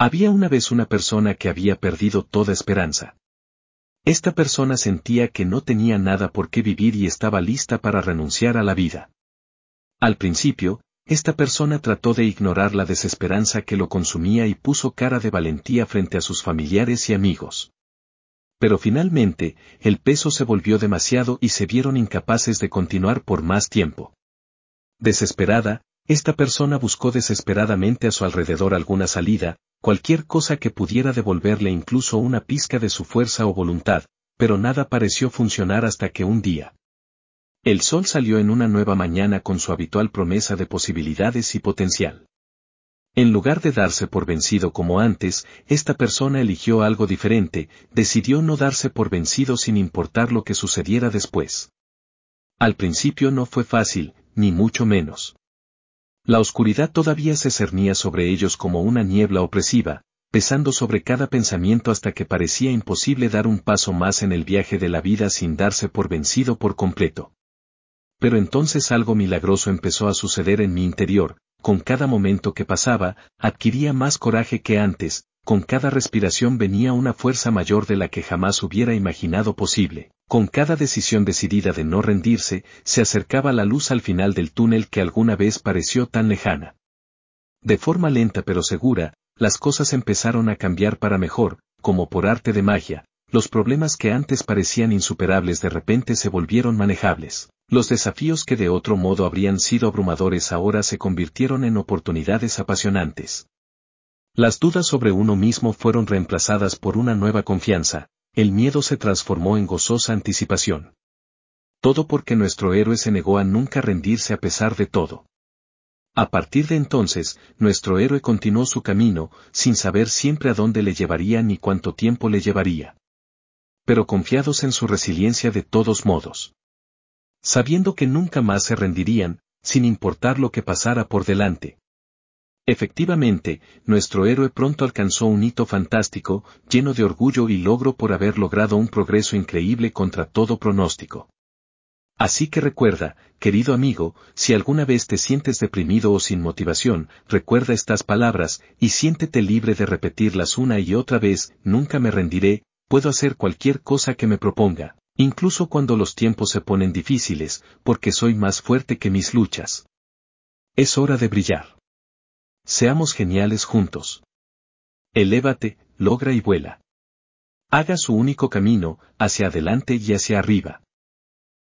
Había una vez una persona que había perdido toda esperanza. Esta persona sentía que no tenía nada por qué vivir y estaba lista para renunciar a la vida. Al principio, esta persona trató de ignorar la desesperanza que lo consumía y puso cara de valentía frente a sus familiares y amigos. Pero finalmente, el peso se volvió demasiado y se vieron incapaces de continuar por más tiempo. Desesperada, esta persona buscó desesperadamente a su alrededor alguna salida, cualquier cosa que pudiera devolverle incluso una pizca de su fuerza o voluntad, pero nada pareció funcionar hasta que un día, el sol salió en una nueva mañana con su habitual promesa de posibilidades y potencial. En lugar de darse por vencido como antes, esta persona eligió algo diferente, decidió no darse por vencido sin importar lo que sucediera después. Al principio no fue fácil, ni mucho menos. La oscuridad todavía se cernía sobre ellos como una niebla opresiva, pesando sobre cada pensamiento hasta que parecía imposible dar un paso más en el viaje de la vida sin darse por vencido por completo. Pero entonces algo milagroso empezó a suceder en mi interior, con cada momento que pasaba, adquiría más coraje que antes, con cada respiración venía una fuerza mayor de la que jamás hubiera imaginado posible. Con cada decisión decidida de no rendirse, se acercaba la luz al final del túnel que alguna vez pareció tan lejana. De forma lenta pero segura, las cosas empezaron a cambiar para mejor, como por arte de magia, los problemas que antes parecían insuperables de repente se volvieron manejables. Los desafíos que de otro modo habrían sido abrumadores ahora se convirtieron en oportunidades apasionantes. Las dudas sobre uno mismo fueron reemplazadas por una nueva confianza, el miedo se transformó en gozosa anticipación. Todo porque nuestro héroe se negó a nunca rendirse a pesar de todo. A partir de entonces, nuestro héroe continuó su camino, sin saber siempre a dónde le llevaría ni cuánto tiempo le llevaría. Pero confiados en su resiliencia de todos modos sabiendo que nunca más se rendirían, sin importar lo que pasara por delante. Efectivamente, nuestro héroe pronto alcanzó un hito fantástico, lleno de orgullo y logro por haber logrado un progreso increíble contra todo pronóstico. Así que recuerda, querido amigo, si alguna vez te sientes deprimido o sin motivación, recuerda estas palabras, y siéntete libre de repetirlas una y otra vez, nunca me rendiré, puedo hacer cualquier cosa que me proponga incluso cuando los tiempos se ponen difíciles, porque soy más fuerte que mis luchas. Es hora de brillar. Seamos geniales juntos. Elévate, logra y vuela. Haga su único camino, hacia adelante y hacia arriba.